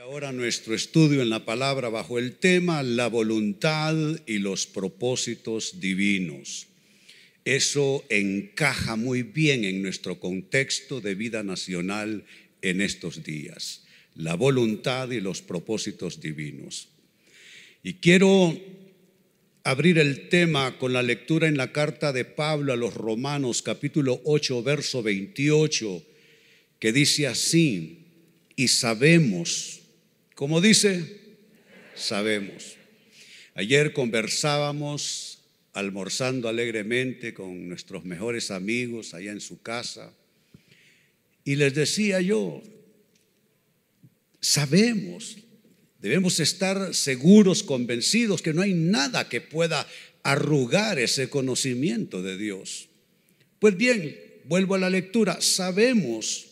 ahora nuestro estudio en la palabra bajo el tema la voluntad y los propósitos divinos. Eso encaja muy bien en nuestro contexto de vida nacional en estos días. La voluntad y los propósitos divinos. Y quiero abrir el tema con la lectura en la carta de Pablo a los Romanos capítulo 8 verso 28 que dice así, y sabemos, ¿cómo dice? Sabemos. Ayer conversábamos almorzando alegremente con nuestros mejores amigos allá en su casa y les decía yo, sabemos, debemos estar seguros, convencidos que no hay nada que pueda arrugar ese conocimiento de Dios. Pues bien, vuelvo a la lectura, sabemos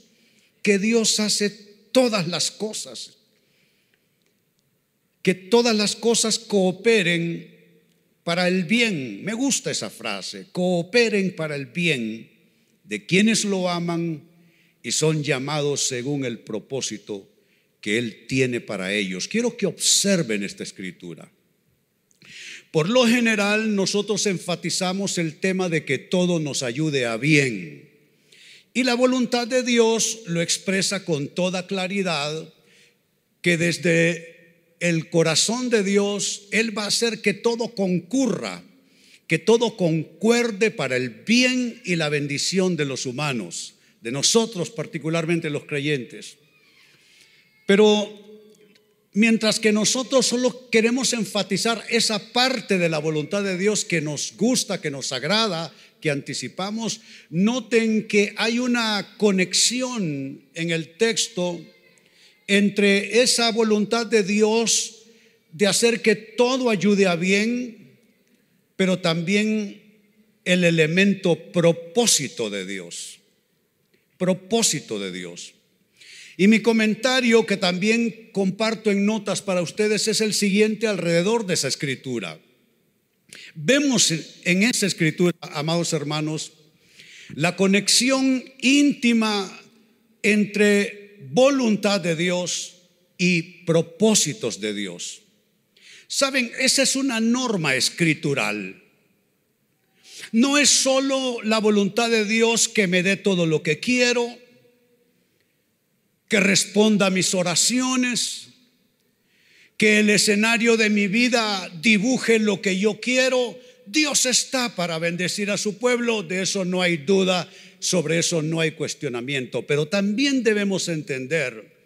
que Dios hace todas las cosas, que todas las cosas cooperen para el bien. Me gusta esa frase, cooperen para el bien de quienes lo aman y son llamados según el propósito que Él tiene para ellos. Quiero que observen esta escritura. Por lo general, nosotros enfatizamos el tema de que todo nos ayude a bien. Y la voluntad de Dios lo expresa con toda claridad que desde el corazón de Dios Él va a hacer que todo concurra, que todo concuerde para el bien y la bendición de los humanos, de nosotros particularmente los creyentes. Pero mientras que nosotros solo queremos enfatizar esa parte de la voluntad de Dios que nos gusta, que nos agrada, que anticipamos, noten que hay una conexión en el texto entre esa voluntad de Dios de hacer que todo ayude a bien, pero también el elemento propósito de Dios. Propósito de Dios. Y mi comentario que también comparto en notas para ustedes es el siguiente alrededor de esa escritura. Vemos en esa escritura, amados hermanos, la conexión íntima entre voluntad de Dios y propósitos de Dios. Saben, esa es una norma escritural. No es solo la voluntad de Dios que me dé todo lo que quiero, que responda a mis oraciones, que el escenario de mi vida dibuje lo que yo quiero. Dios está para bendecir a su pueblo, de eso no hay duda, sobre eso no hay cuestionamiento, pero también debemos entender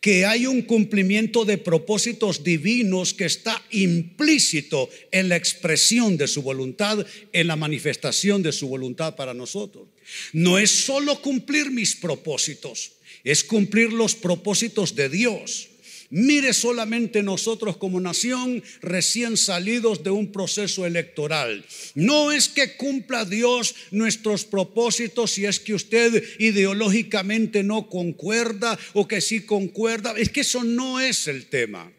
que hay un cumplimiento de propósitos divinos que está implícito en la expresión de su voluntad, en la manifestación de su voluntad para nosotros. No es solo cumplir mis propósitos, es cumplir los propósitos de Dios. Mire solamente nosotros como nación recién salidos de un proceso electoral. No es que cumpla Dios nuestros propósitos si es que usted ideológicamente no concuerda o que sí concuerda. Es que eso no es el tema.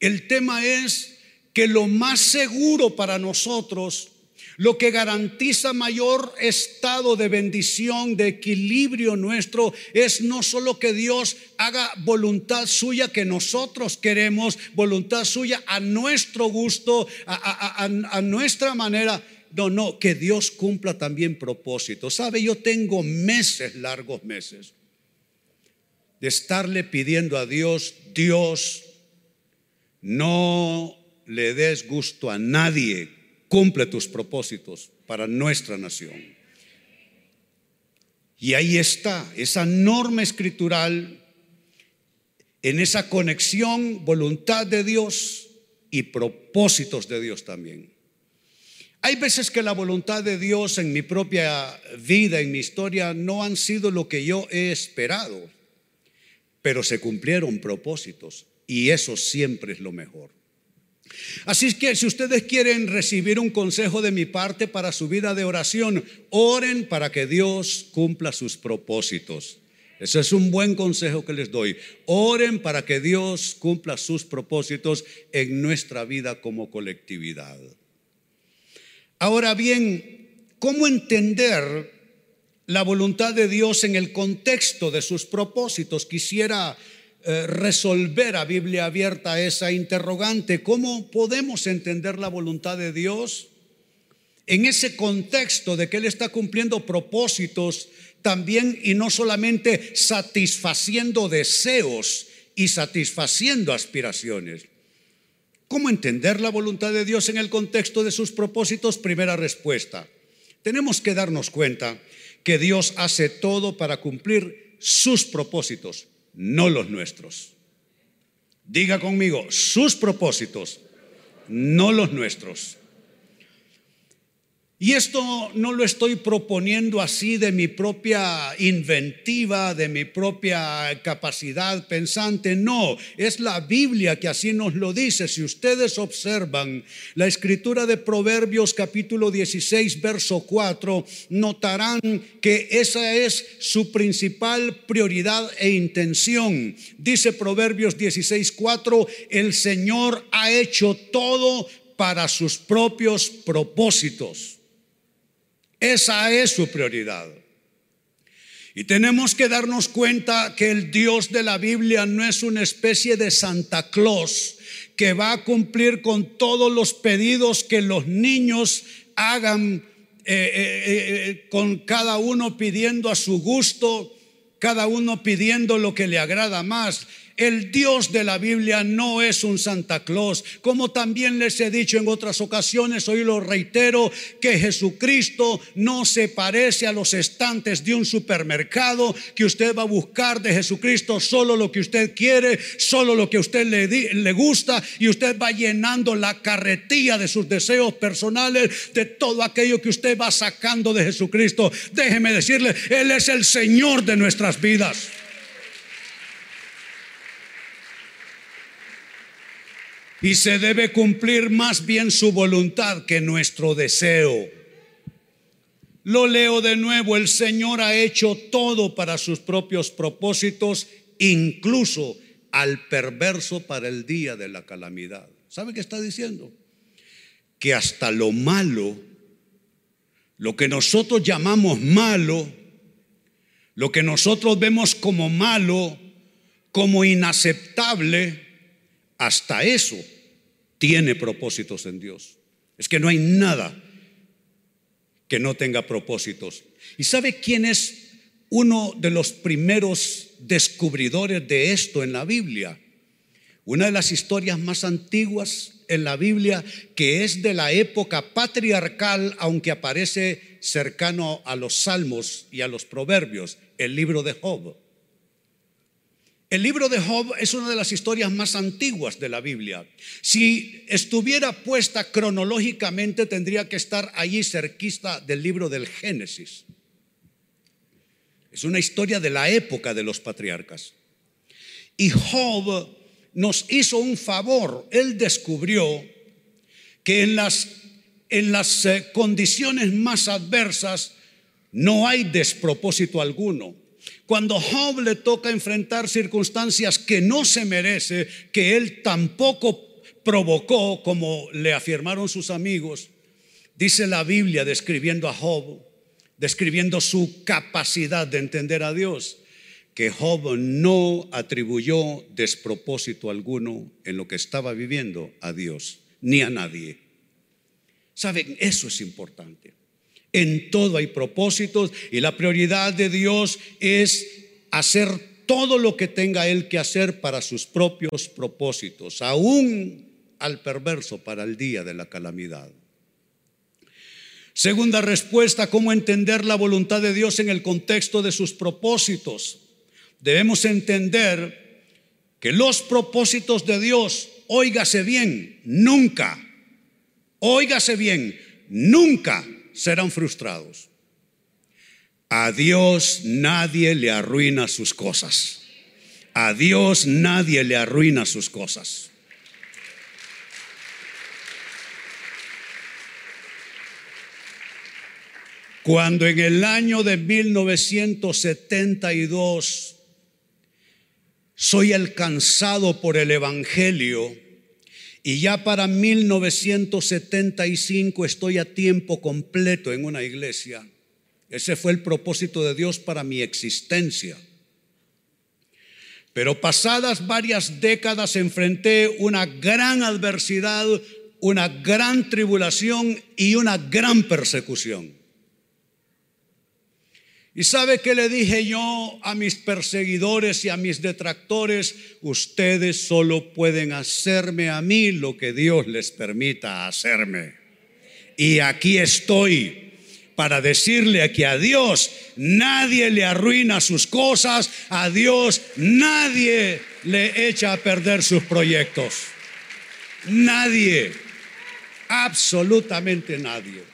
El tema es que lo más seguro para nosotros lo que garantiza mayor estado de bendición, de equilibrio nuestro, es no solo que Dios haga voluntad suya que nosotros queremos, voluntad suya a nuestro gusto, a, nuestra manera. No, no, que Dios cumpla también propósitos. ¿Sabe? Yo tengo meses, largos meses, de estarle pidiendo a Dios, Dios, no le des gusto a nadie cumple tus propósitos para nuestra nación. Y ahí está, esa norma escritural, en esa conexión, voluntad de Dios y propósitos de Dios también. Hay veces que la voluntad de Dios en mi propia vida, en mi historia, no han sido lo que yo he esperado, pero se cumplieron propósitos y eso siempre es lo mejor. Así que si ustedes quieren recibir un consejo de mi parte para su vida de oración, oren para que Dios cumpla sus propósitos. Ese es un buen consejo que les doy. Oren para que Dios cumpla sus propósitos en nuestra vida como colectividad. Ahora bien, ¿cómo entender la voluntad de Dios en el contexto de sus propósitos? Quisiera eh, resolver a Biblia abierta esa interrogante. ¿Cómo podemos entender la voluntad de Dios? En ese contexto de que Él está cumpliendo propósitos también y no solamente satisfaciendo deseos y satisfaciendo aspiraciones. ¿Cómo entender la voluntad de Dios en el contexto de sus propósitos? Primera respuesta. Tenemos que darnos cuenta que Dios hace todo para cumplir sus propósitos, no los nuestros. Diga conmigo, sus propósitos, no los nuestros. Y esto no lo estoy proponiendo así de mi propia inventiva, de mi propia capacidad pensante, no, es la Biblia que así nos lo dice. Si ustedes observan la escritura de Proverbios capítulo 16, verso 4, notarán que esa es su principal prioridad e intención. Dice Proverbios 16, 4, el Señor ha hecho todo para sus propios propósitos. Esa es su prioridad. Y tenemos que darnos cuenta que el Dios de la Biblia no es una especie de Santa Claus que va a cumplir con todos los pedidos que los niños hagan eh, eh, eh, con cada uno pidiendo a su gusto, cada uno pidiendo lo que le agrada más. El Dios de la Biblia no es un Santa Claus, como también les he dicho en otras ocasiones, hoy lo reitero, que Jesucristo no se parece a los estantes de un supermercado, que usted va a buscar de Jesucristo solo lo que usted quiere, solo lo que a usted le, le gusta, y usted va llenando la carretilla de sus deseos personales, de todo aquello que usted va sacando de Jesucristo. Déjeme decirle, Él es el Señor de nuestras vidas. Y se debe cumplir más bien su voluntad que nuestro deseo. Lo leo de nuevo, el Señor ha hecho todo para sus propios propósitos, incluso al perverso para el día de la calamidad. ¿Sabe qué está diciendo? Que hasta lo malo, lo que nosotros llamamos malo, lo que nosotros vemos como malo, como inaceptable, hasta eso tiene propósitos en Dios. Es que no hay nada que no tenga propósitos. ¿Y sabe quién es uno de los primeros descubridores de esto en la Biblia? Una de las historias más antiguas en la Biblia que es de la época patriarcal, aunque aparece cercano a los salmos y a los proverbios, el libro de Job. El libro de Job es una de las historias más antiguas de la Biblia. Si estuviera puesta cronológicamente, tendría que estar allí cerquista del libro del Génesis. Es una historia de la época de los patriarcas. Y Job nos hizo un favor. Él descubrió que en las, en las eh, condiciones más adversas no hay despropósito alguno. Cuando Job le toca enfrentar circunstancias que no se merece, que él tampoco provocó, como le afirmaron sus amigos, dice la Biblia describiendo a Job, describiendo su capacidad de entender a Dios, que Job no atribuyó despropósito alguno en lo que estaba viviendo a Dios, ni a nadie. Saben, eso es importante. En todo hay propósitos y la prioridad de Dios es hacer todo lo que tenga Él que hacer para sus propios propósitos, aún al perverso para el día de la calamidad. Segunda respuesta, ¿cómo entender la voluntad de Dios en el contexto de sus propósitos? Debemos entender que los propósitos de Dios, óigase bien, nunca, óigase bien, nunca serán frustrados. A Dios nadie le arruina sus cosas. A Dios nadie le arruina sus cosas. Cuando en el año de 1972 soy alcanzado por el Evangelio, y ya para 1975 estoy a tiempo completo en una iglesia. Ese fue el propósito de Dios para mi existencia. Pero pasadas varias décadas enfrenté una gran adversidad, una gran tribulación y una gran persecución. ¿Y sabe qué le dije yo a mis perseguidores y a mis detractores? Ustedes solo pueden hacerme a mí lo que Dios les permita hacerme. Y aquí estoy para decirle que a Dios nadie le arruina sus cosas, a Dios nadie le echa a perder sus proyectos. Nadie, absolutamente nadie.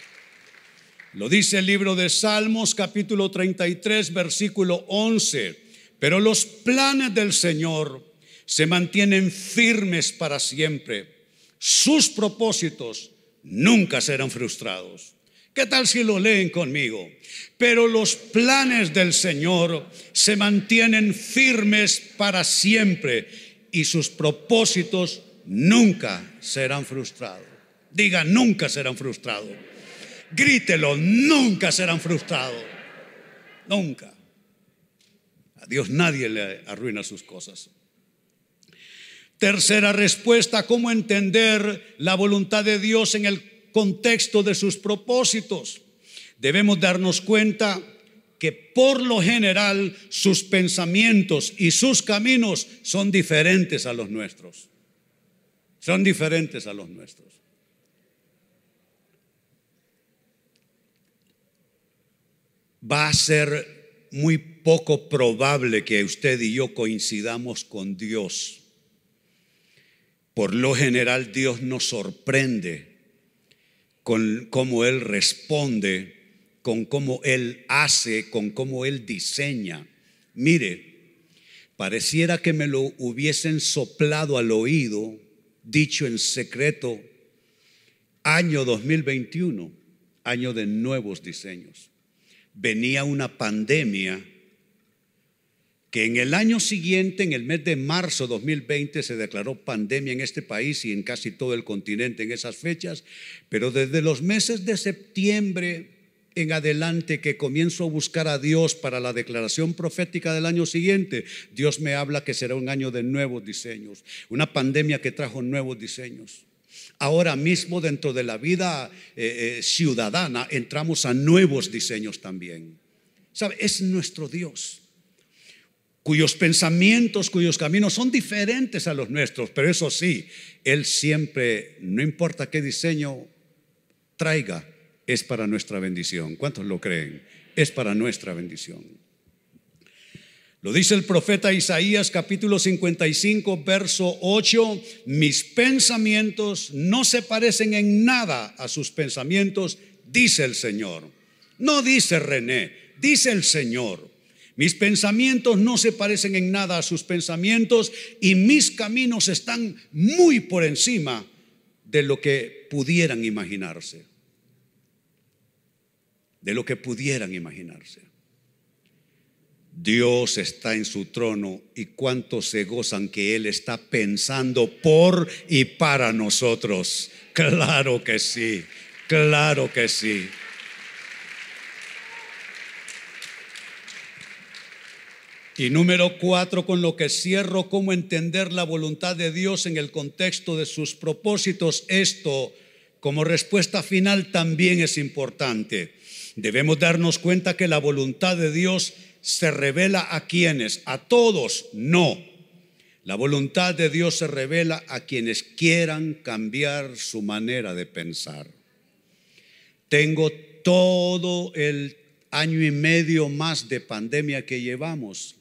Lo dice el libro de Salmos capítulo 33 versículo 11. Pero los planes del Señor se mantienen firmes para siempre. Sus propósitos nunca serán frustrados. ¿Qué tal si lo leen conmigo? Pero los planes del Señor se mantienen firmes para siempre y sus propósitos nunca serán frustrados. Diga, nunca serán frustrados. Grítelo, nunca serán frustrados. Nunca. A Dios nadie le arruina sus cosas. Tercera respuesta, ¿cómo entender la voluntad de Dios en el contexto de sus propósitos? Debemos darnos cuenta que por lo general sus pensamientos y sus caminos son diferentes a los nuestros. Son diferentes a los nuestros. Va a ser muy poco probable que usted y yo coincidamos con Dios. Por lo general Dios nos sorprende con cómo Él responde, con cómo Él hace, con cómo Él diseña. Mire, pareciera que me lo hubiesen soplado al oído, dicho en secreto, año 2021, año de nuevos diseños venía una pandemia que en el año siguiente, en el mes de marzo 2020, se declaró pandemia en este país y en casi todo el continente en esas fechas, pero desde los meses de septiembre en adelante que comienzo a buscar a Dios para la declaración profética del año siguiente, Dios me habla que será un año de nuevos diseños, una pandemia que trajo nuevos diseños. Ahora mismo dentro de la vida eh, eh, ciudadana entramos a nuevos diseños también. ¿Sabe? Es nuestro Dios, cuyos pensamientos, cuyos caminos son diferentes a los nuestros, pero eso sí, Él siempre, no importa qué diseño traiga, es para nuestra bendición. ¿Cuántos lo creen? Es para nuestra bendición. Lo dice el profeta Isaías capítulo 55, verso 8, mis pensamientos no se parecen en nada a sus pensamientos, dice el Señor. No dice René, dice el Señor. Mis pensamientos no se parecen en nada a sus pensamientos y mis caminos están muy por encima de lo que pudieran imaginarse. De lo que pudieran imaginarse. Dios está en su trono y cuántos se gozan que Él está pensando por y para nosotros. Claro que sí, claro que sí. Y número cuatro, con lo que cierro, cómo entender la voluntad de Dios en el contexto de sus propósitos. Esto, como respuesta final, también es importante. Debemos darnos cuenta que la voluntad de Dios se revela a quienes, a todos, no. La voluntad de Dios se revela a quienes quieran cambiar su manera de pensar. Tengo todo el año y medio más de pandemia que llevamos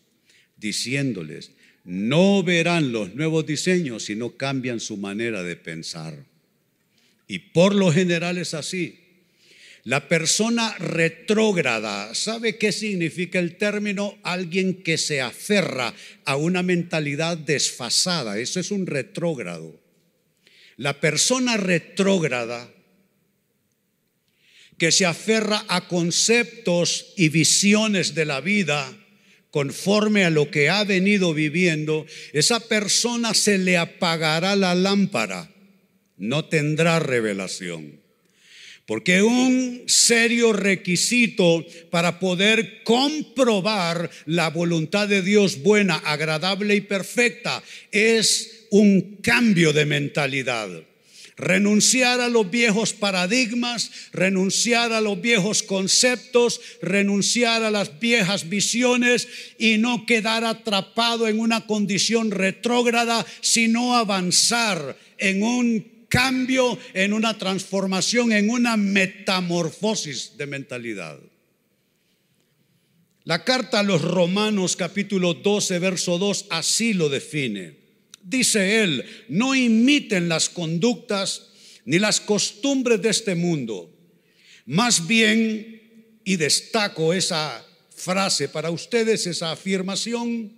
diciéndoles, no verán los nuevos diseños si no cambian su manera de pensar. Y por lo general es así. La persona retrógrada, ¿sabe qué significa el término? Alguien que se aferra a una mentalidad desfasada. Eso es un retrógrado. La persona retrógrada que se aferra a conceptos y visiones de la vida conforme a lo que ha venido viviendo, esa persona se le apagará la lámpara, no tendrá revelación. Porque un serio requisito para poder comprobar la voluntad de Dios buena, agradable y perfecta es un cambio de mentalidad. Renunciar a los viejos paradigmas, renunciar a los viejos conceptos, renunciar a las viejas visiones y no quedar atrapado en una condición retrógrada, sino avanzar en un cambio, en una transformación, en una metamorfosis de mentalidad. La carta a los Romanos capítulo 12, verso 2 así lo define. Dice él, no imiten las conductas ni las costumbres de este mundo. Más bien, y destaco esa frase para ustedes, esa afirmación,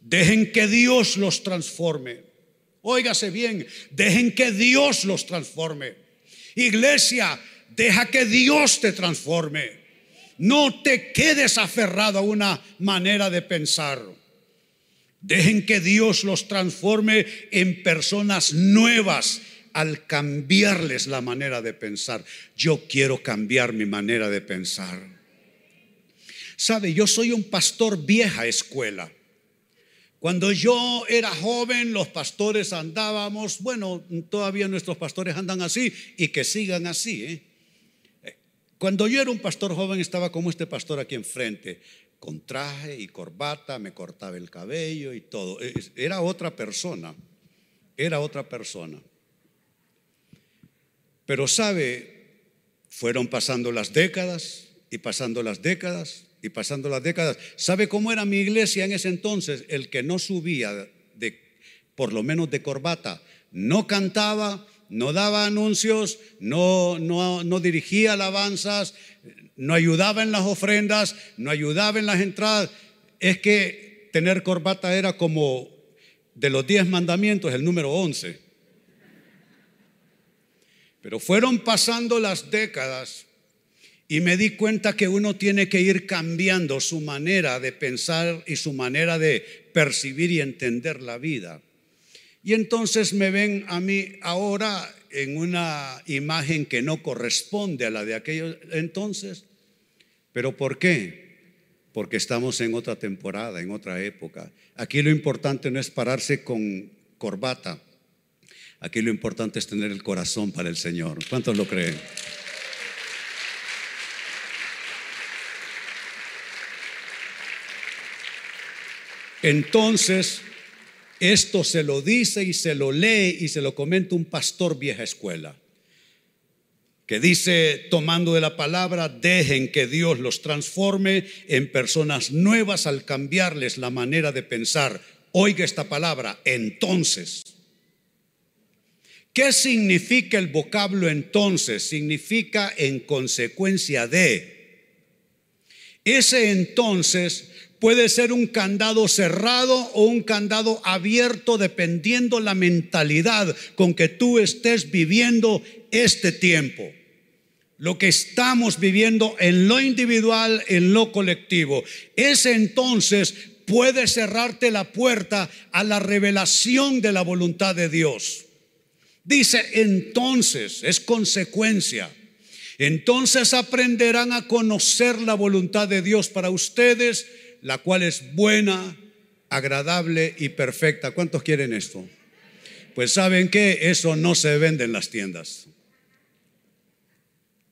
dejen que Dios los transforme. Óigase bien, dejen que Dios los transforme. Iglesia, deja que Dios te transforme. No te quedes aferrado a una manera de pensar. Dejen que Dios los transforme en personas nuevas al cambiarles la manera de pensar. Yo quiero cambiar mi manera de pensar. Sabe, yo soy un pastor vieja escuela. Cuando yo era joven, los pastores andábamos, bueno, todavía nuestros pastores andan así y que sigan así. ¿eh? Cuando yo era un pastor joven estaba como este pastor aquí enfrente, con traje y corbata, me cortaba el cabello y todo. Era otra persona, era otra persona. Pero sabe, fueron pasando las décadas y pasando las décadas y pasando las décadas. ¿Sabe cómo era mi iglesia en ese entonces? El que no subía por lo menos de corbata, no cantaba, no daba anuncios, no, no, no dirigía alabanzas, no ayudaba en las ofrendas, no ayudaba en las entradas. Es que tener corbata era como de los diez mandamientos el número once. Pero fueron pasando las décadas y me di cuenta que uno tiene que ir cambiando su manera de pensar y su manera de percibir y entender la vida. Y entonces me ven a mí ahora en una imagen que no corresponde a la de aquellos entonces. ¿Pero por qué? Porque estamos en otra temporada, en otra época. Aquí lo importante no es pararse con corbata. Aquí lo importante es tener el corazón para el Señor. ¿Cuántos lo creen? Entonces, esto se lo dice y se lo lee y se lo comenta un pastor vieja escuela, que dice, tomando de la palabra, dejen que Dios los transforme en personas nuevas al cambiarles la manera de pensar. Oiga esta palabra, entonces. ¿Qué significa el vocablo entonces? Significa en consecuencia de. Ese entonces puede ser un candado cerrado o un candado abierto dependiendo la mentalidad con que tú estés viviendo este tiempo. Lo que estamos viviendo en lo individual, en lo colectivo. Ese entonces puede cerrarte la puerta a la revelación de la voluntad de Dios. Dice entonces, es consecuencia. Entonces aprenderán a conocer la voluntad de Dios para ustedes la cual es buena, agradable y perfecta. ¿Cuántos quieren esto? Pues saben que eso no se vende en las tiendas.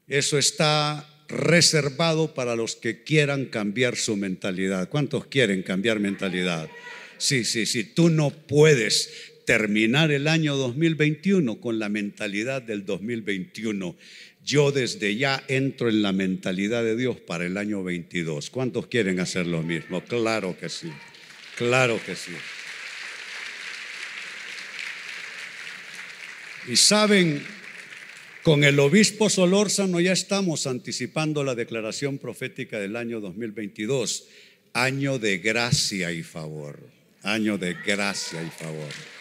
Eso está reservado para los que quieran cambiar su mentalidad. ¿Cuántos quieren cambiar mentalidad? Sí, sí, sí. Tú no puedes terminar el año 2021 con la mentalidad del 2021 yo desde ya entro en la mentalidad de Dios para el año 22. ¿Cuántos quieren hacer lo mismo? Claro que sí, claro que sí. Y saben, con el obispo Solórzano ya estamos anticipando la declaración profética del año 2022, año de gracia y favor, año de gracia y favor.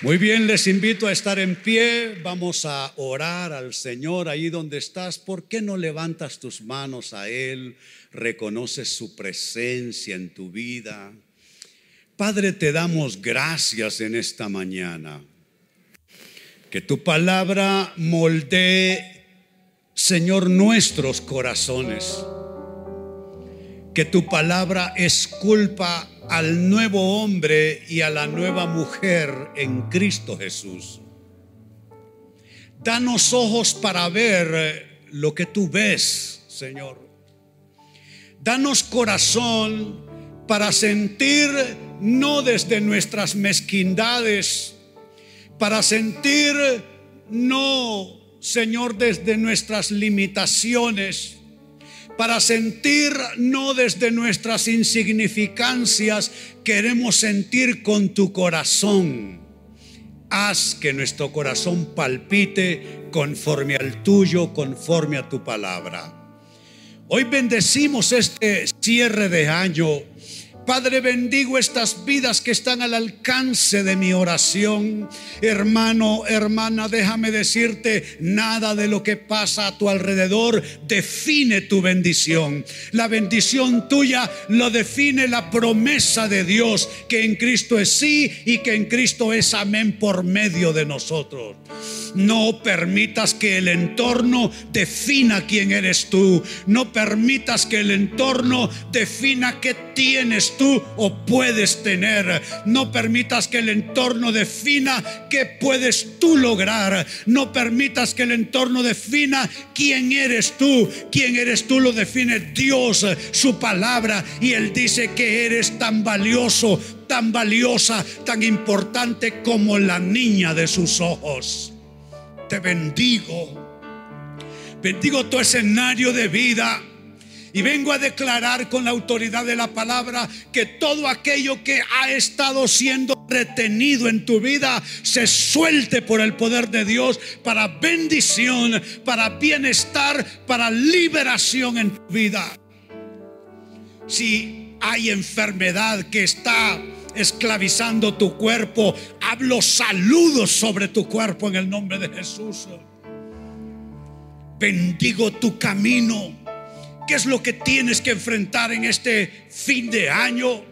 Muy bien, les invito a estar en pie. Vamos a orar al Señor ahí donde estás. ¿Por qué no levantas tus manos a Él? Reconoces su presencia en tu vida. Padre, te damos gracias en esta mañana. Que tu palabra moldee, Señor, nuestros corazones. Que tu palabra esculpa al nuevo hombre y a la nueva mujer en Cristo Jesús. Danos ojos para ver lo que tú ves, Señor. Danos corazón para sentir no desde nuestras mezquindades, para sentir no, Señor, desde nuestras limitaciones, para sentir no desde nuestras insignificancias, queremos sentir con tu corazón. Haz que nuestro corazón palpite conforme al tuyo, conforme a tu palabra. Hoy bendecimos este cierre de año Padre, bendigo estas vidas que están al alcance de mi oración. Hermano, hermana, déjame decirte, nada de lo que pasa a tu alrededor define tu bendición. La bendición tuya lo define la promesa de Dios, que en Cristo es sí y que en Cristo es amén por medio de nosotros. No permitas que el entorno defina quién eres tú. No permitas que el entorno defina qué tienes tú o puedes tener. No permitas que el entorno defina qué puedes tú lograr. No permitas que el entorno defina quién eres tú. Quién eres tú lo define Dios, su palabra. Y Él dice que eres tan valioso, tan valiosa, tan importante como la niña de sus ojos te bendigo. Bendigo tu escenario de vida. Y vengo a declarar con la autoridad de la palabra que todo aquello que ha estado siendo retenido en tu vida se suelte por el poder de Dios para bendición, para bienestar, para liberación en tu vida. Si hay enfermedad que está esclavizando tu cuerpo. Hablo saludos sobre tu cuerpo en el nombre de Jesús. Bendigo tu camino. ¿Qué es lo que tienes que enfrentar en este fin de año?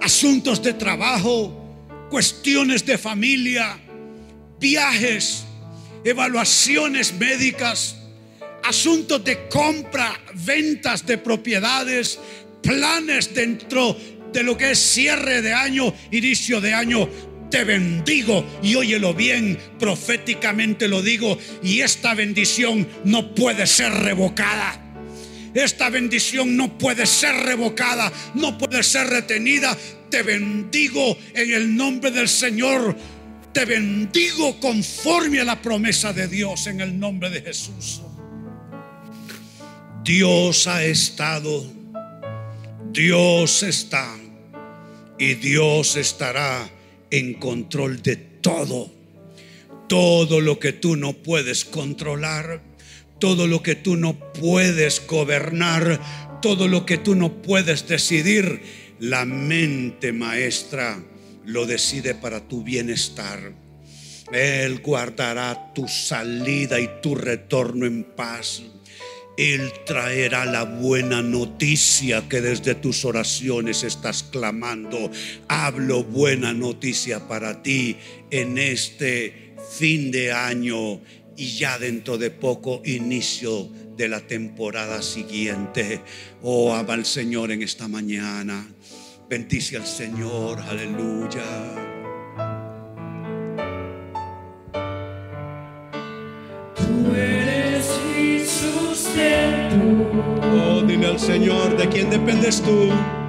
Asuntos de trabajo, cuestiones de familia, viajes, evaluaciones médicas, asuntos de compra, ventas de propiedades, planes dentro de lo que es cierre de año, inicio de año. Te bendigo y óyelo bien, proféticamente lo digo, y esta bendición no puede ser revocada. Esta bendición no puede ser revocada, no puede ser retenida. Te bendigo en el nombre del Señor. Te bendigo conforme a la promesa de Dios en el nombre de Jesús. Dios ha estado, Dios está y Dios estará en control de todo. Todo lo que tú no puedes controlar, todo lo que tú no puedes gobernar, todo lo que tú no puedes decidir, la mente maestra lo decide para tu bienestar. Él guardará tu salida y tu retorno en paz. Él traerá la buena noticia que desde tus oraciones estás clamando. Hablo buena noticia para ti en este fin de año y ya dentro de poco inicio de la temporada siguiente. Oh, ama al Señor en esta mañana. Bendice al Señor, aleluya. Oh, dile al Señor, ¿de quién dependes tú? Tú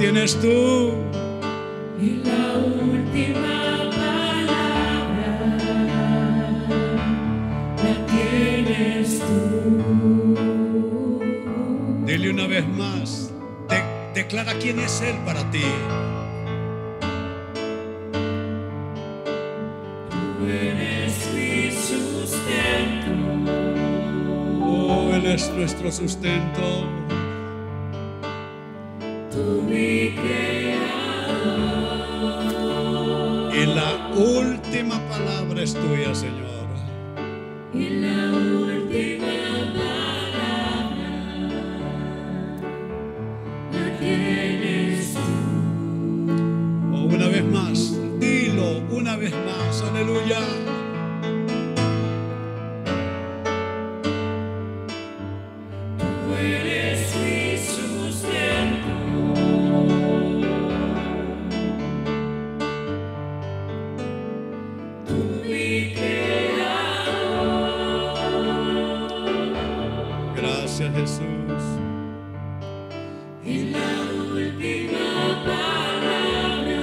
tienes tú. Y la última palabra la tienes tú. Dile una vez más, declara quién es Él para ti. es nuestro sustento. Tú mi creador. Y la última palabra es tuya, Señor. Gracias Jesús. Y la última palabra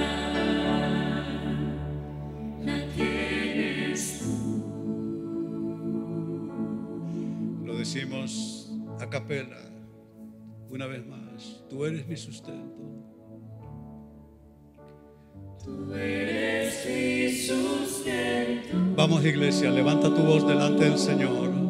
la tienes tú. Lo decimos a capela una vez más. Tú eres mi sustento. Tú eres mi sustento. Vamos iglesia, levanta tu voz delante del Señor.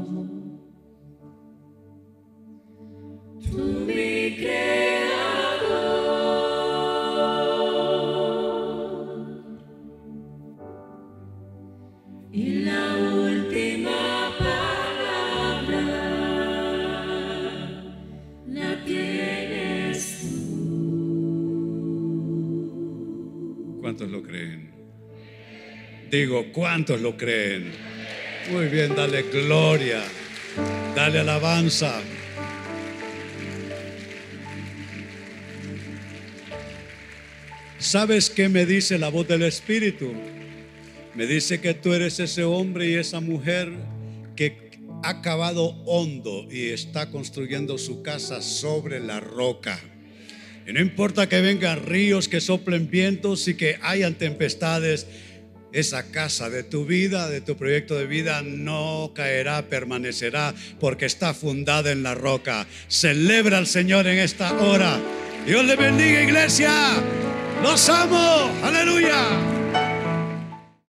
¿Cuántos lo creen? Digo, ¿cuántos lo creen? Muy bien, dale gloria, dale alabanza. ¿Sabes qué me dice la voz del Espíritu? Me dice que tú eres ese hombre y esa mujer que ha cavado hondo y está construyendo su casa sobre la roca. Y no importa que vengan ríos, que soplen vientos y que hayan tempestades, esa casa de tu vida, de tu proyecto de vida, no caerá, permanecerá, porque está fundada en la roca. Celebra al Señor en esta hora. Dios le bendiga, iglesia. Los amo. Aleluya.